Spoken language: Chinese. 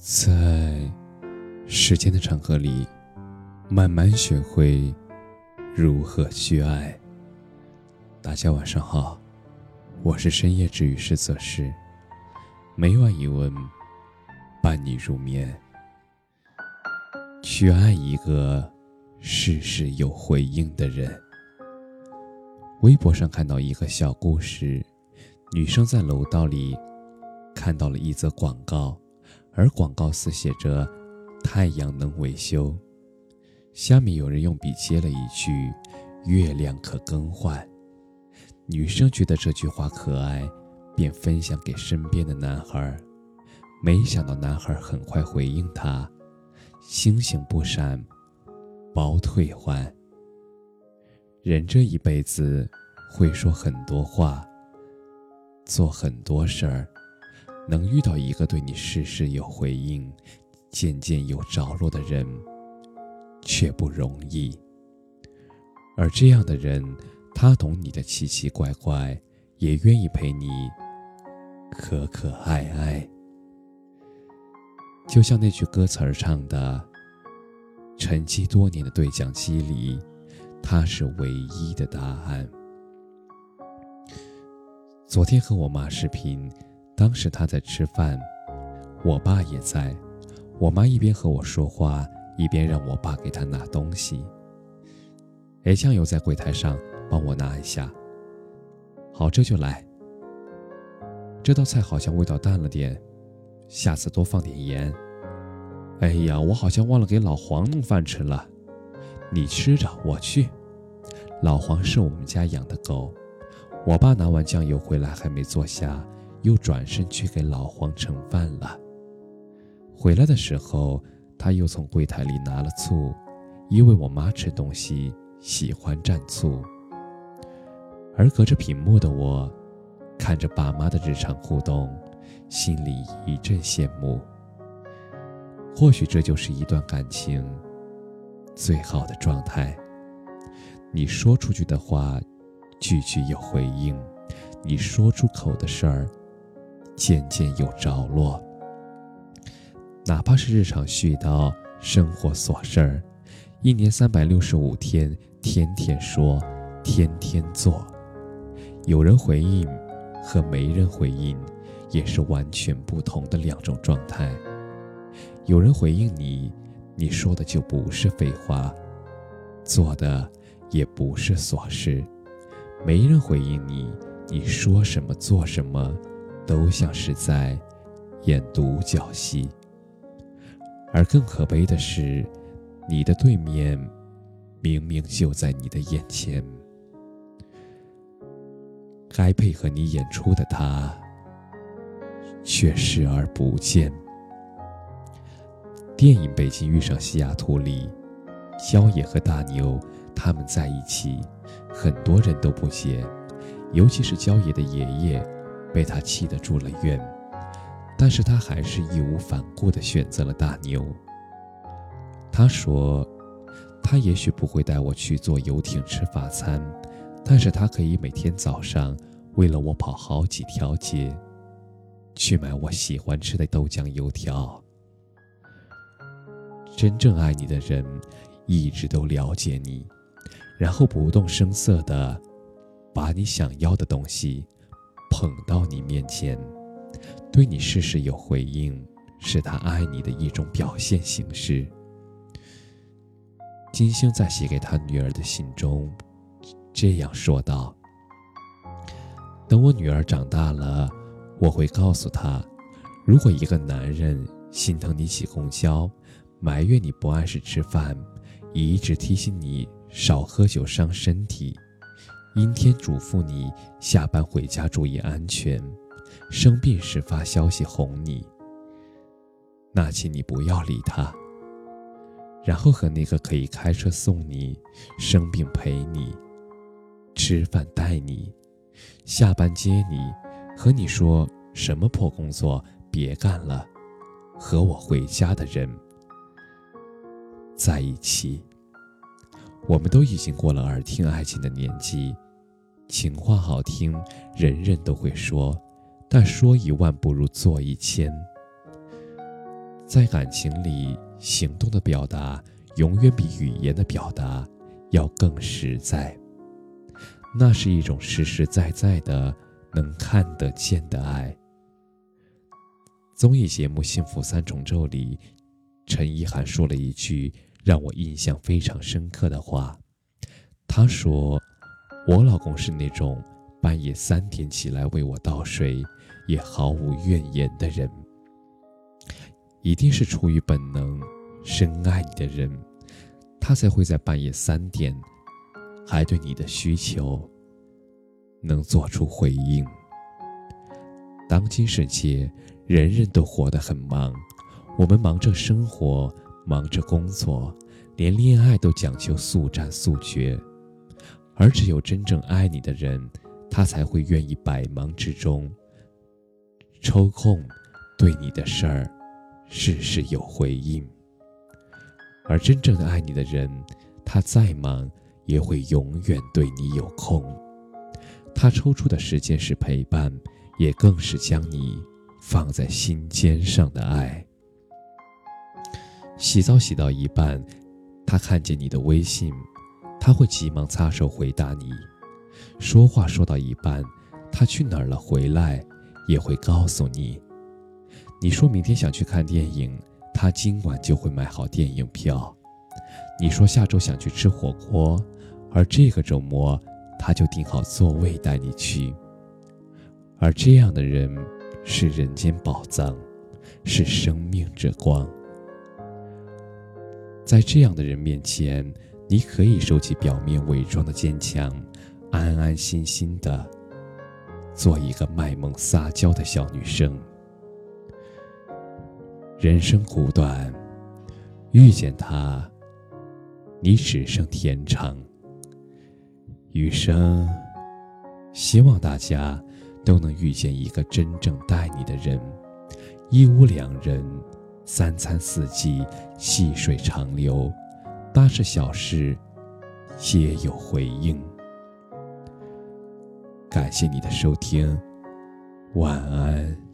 在时间的长河里，慢慢学会如何去爱。大家晚上好，我是深夜治愈师泽师，每晚一问伴你入眠。去爱一个事事有回应的人。微博上看到一个小故事，女生在楼道里看到了一则广告。而广告词写着“太阳能维修”，下面有人用笔接了一句“月亮可更换”。女生觉得这句话可爱，便分享给身边的男孩。没想到男孩很快回应她：“星星不闪，包退换。”人这一辈子会说很多话，做很多事儿。能遇到一个对你事事有回应、渐渐有着落的人，却不容易。而这样的人，他懂你的奇奇怪怪，也愿意陪你可可爱爱。就像那句歌词儿唱的：“沉寂多年的对讲机里，他是唯一的答案。”昨天和我妈视频。当时他在吃饭，我爸也在。我妈一边和我说话，一边让我爸给她拿东西。哎，酱油在柜台上，帮我拿一下。好，这就来。这道菜好像味道淡了点，下次多放点盐。哎呀，我好像忘了给老黄弄饭吃了。你吃着，我去。老黄是我们家养的狗。我爸拿完酱油回来，还没坐下。又转身去给老黄盛饭了。回来的时候，他又从柜台里拿了醋，因为我妈吃东西喜欢蘸醋。而隔着屏幕的我，看着爸妈的日常互动，心里一阵羡慕。或许这就是一段感情最好的状态。你说出去的话，句句有回应；你说出口的事儿。渐渐有着落，哪怕是日常絮叨、生活琐事儿，一年三百六十五天，天天说，天天做。有人回应和没人回应，也是完全不同的两种状态。有人回应你，你说的就不是废话，做的也不是琐事；没人回应你，你说什么做什么。都像是在演独角戏，而更可悲的是，你的对面明明就在你的眼前，该配合你演出的他却视而不见。电影《北京遇上西雅图》里，焦野和大牛他们在一起，很多人都不解，尤其是焦野的爷爷。被他气得住了院，但是他还是义无反顾地选择了大牛。他说：“他也许不会带我去坐游艇吃法餐，但是他可以每天早上为了我跑好几条街，去买我喜欢吃的豆浆油条。”真正爱你的人，一直都了解你，然后不动声色地把你想要的东西。捧到你面前，对你事事有回应，是他爱你的一种表现形式。金星在写给他女儿的信中这样说道：“等我女儿长大了，我会告诉她，如果一个男人心疼你挤公交，埋怨你不按时吃饭，一直提醒你少喝酒伤身体。”阴天嘱咐你下班回家注意安全，生病时发消息哄你。那请你不要理他，然后和那个可以开车送你、生病陪你、吃饭带你、下班接你、和你说什么破工作别干了、和我回家的人在一起。我们都已经过了耳听爱情的年纪。情话好听，人人都会说，但说一万不如做一千。在感情里，行动的表达永远比语言的表达要更实在。那是一种实实在在的、能看得见的爱。综艺节目《幸福三重奏》里，陈意涵说了一句让我印象非常深刻的话。她说：“我老公是那种半夜三点起来为我倒水，也毫无怨言的人。”一定是出于本能，深爱你的人，他才会在半夜三点，还对你的需求能做出回应。当今世界，人人都活得很忙，我们忙着生活，忙着工作，连恋爱都讲究速战速决。而只有真正爱你的人，他才会愿意百忙之中抽空对你的事儿。事事有回应，而真正爱你的人，他再忙也会永远对你有空。他抽出的时间是陪伴，也更是将你放在心尖上的爱。洗澡洗到一半，他看见你的微信，他会急忙擦手回答你；说话说到一半，他去哪儿了回来，也会告诉你。你说明天想去看电影，他今晚就会买好电影票。你说下周想去吃火锅，而这个周末他就订好座位带你去。而这样的人是人间宝藏，是生命之光。在这样的人面前，你可以收起表面伪装的坚强，安安心心的做一个卖萌撒娇的小女生。人生苦短，遇见他，你只剩天长。余生，希望大家都能遇见一个真正待你的人，一屋两人，三餐四季，细水长流，大事小事皆有回应。感谢你的收听，晚安。